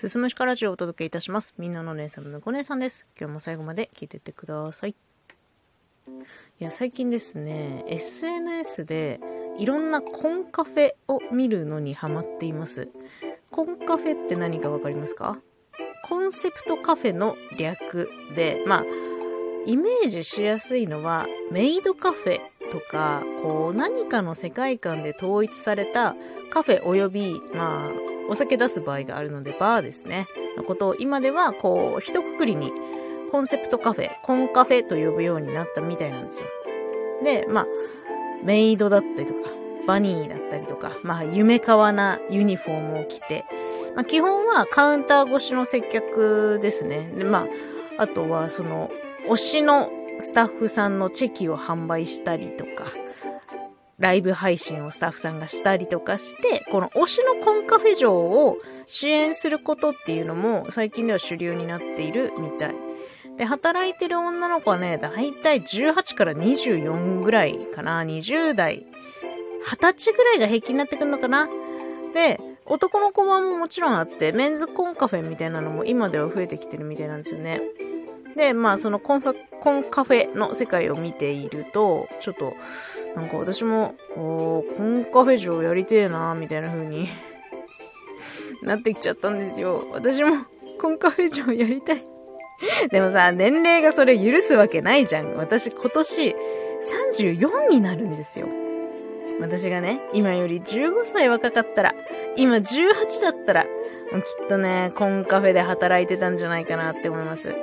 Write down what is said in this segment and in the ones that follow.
すすむしかラジオをお届けいたします。みんなの姉さんのこ姉さんです。今日も最後まで聞いてってください。いや、最近ですね、SNS でいろんなコンカフェを見るのにハマっています。コンカフェって何かわかりますか？コンセプトカフェの略で、まあ、イメージしやすいのは、メイドカフェとか、こう、何かの世界観で統一されたカフェおよび、まあ、お酒出す場合があるので、バーですね。のことを今では、こう、一括りに、コンセプトカフェ、コンカフェと呼ぶようになったみたいなんですよ。で、まあ、メイドだったりとか、バニーだったりとか、まあ、夢かわなユニフォームを着て、まあ、基本はカウンター越しの接客ですね。で、まあ、あとは、その、推しのスタッフさんのチェキを販売したりとか、ライブ配信をスタッフさんがしたりとかして、この推しのコンカフェ嬢を支援することっていうのも最近では主流になっているみたい。で、働いてる女の子はね、だいたい18から24ぐらいかな。20代。20歳ぐらいが平均になってくるのかな。で、男の子版ももちろんあって、メンズコンカフェみたいなのも今では増えてきてるみたいなんですよね。で、まあ、そのコンファ、コンカフェの世界を見ていると、ちょっと、なんか私も、おコンカフェ嬢やりてえなみたいな風に なってきちゃったんですよ。私も、コンカフェ嬢やりたいでもさ、年齢がそれ許すわけないじゃん。私今年34になるんですよ。私がね、今より15歳若かったら、今18だったら、きっとね、コンカフェで働いてたんじゃないかなって思います。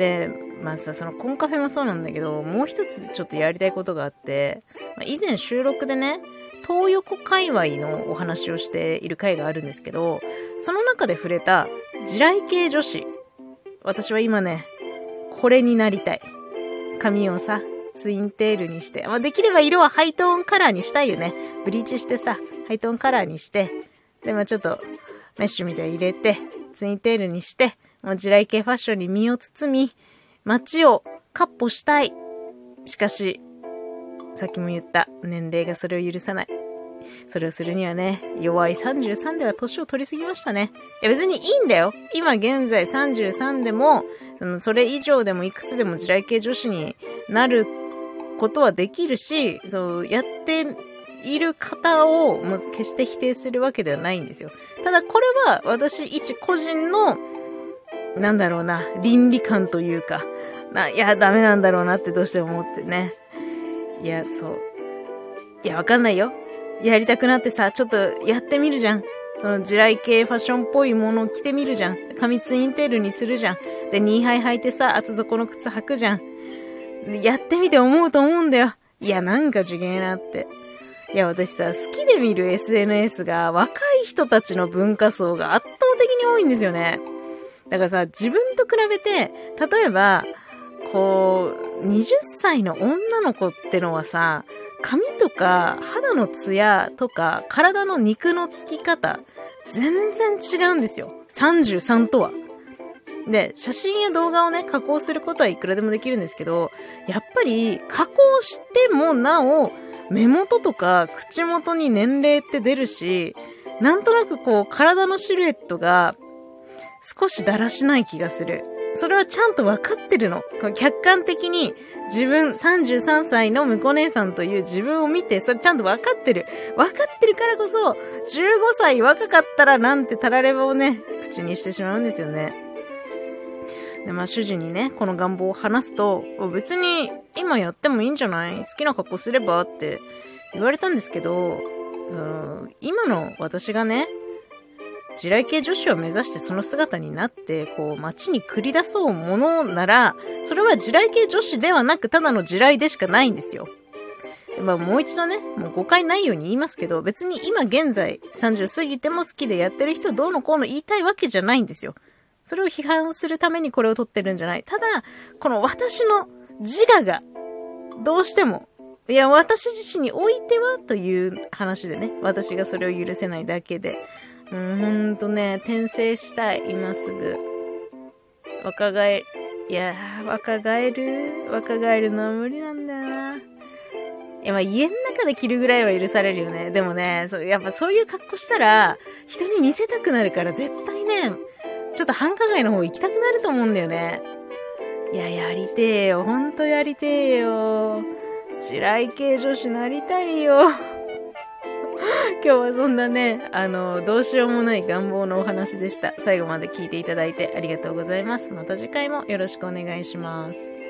で、まあさ、そのコンカフェもそうなんだけど、もう一つちょっとやりたいことがあって、まあ、以前収録でね、トー横界隈のお話をしている回があるんですけど、その中で触れた地雷系女子。私は今ね、これになりたい。髪をさ、ツインテールにして、まあ、できれば色はハイトーンカラーにしたいよね。ブリーチしてさ、ハイトーンカラーにして、で、まあ、ちょっと、メッシュみたいに入れて、ツインテールにして、地雷系ファッションに身を包み、街をカッポしたい。しかし、さっきも言った年齢がそれを許さない。それをするにはね、弱い33では年を取りすぎましたね。いや別にいいんだよ。今現在33でも、そのそれ以上でもいくつでも地雷系女子になることはできるし、そう、やっている方をもう決して否定するわけではないんですよ。ただこれは私一個人のなんだろうな、倫理観というか、な、いや、ダメなんだろうなってどうしても思ってね。いや、そう。いや、わかんないよ。やりたくなってさ、ちょっとやってみるじゃん。その地雷系ファッションっぽいものを着てみるじゃん。髪ツインテールにするじゃん。で、ニーハイ履いてさ、厚底の靴履くじゃん。やってみて思うと思うんだよ。いや、なんか次元なって。いや、私さ、好きで見る SNS が若い人たちの文化層が圧倒的に多いんですよね。だからさ、自分と比べて、例えば、こう、20歳の女の子ってのはさ、髪とか肌のツヤとか体の肉のつき方、全然違うんですよ。33とは。で、写真や動画をね、加工することはいくらでもできるんですけど、やっぱり加工してもなお、目元とか口元に年齢って出るし、なんとなくこう体のシルエットが少しだらしない気がする。それはちゃんと分かってるの。客観的に自分33歳の婿姉さんという自分を見て、それちゃんと分かってる。分かってるからこそ、15歳若かったらなんてたらればをね、口にしてしまうんですよね。で、まあ主人にね、この願望を話すと、別に今やってもいいんじゃない？好きな格好すれば？って言われたんですけど、うん、今の私がね、地雷系女子を目指してその姿になって、こう、街に繰り出そうものなら、それは地雷系女子ではなく、ただの地雷でしかないんですよ。まあ、もう一度ね、もう誤解ないように言いますけど、別に今現在30過ぎても好きでやってる人どうのこうの言いたいわけじゃないんですよ。それを批判するためにこれを取ってるんじゃない。ただ、この私の自我が、どうしても、いや、私自身においてはという話でね、私がそれを許せないだけで、う、ほんとね、転生したい、今すぐ。若返る、いや、若返る、若返るのは無理なんだよな。いや、まあ家の中で着るぐらいは許されるよね。でもね、そうやっぱそういう格好したら、人に見せたくなるから絶対ね、ちょっと繁華街の方行きたくなると思うんだよね。いや、やりてえよ。ほんとやりてえよ。地雷系女子なりたいよ。今日はそんなね、あの、どうしようもない願望のお話でした。最後まで聞いていただいてありがとうございます。また次回もよろしくお願いします。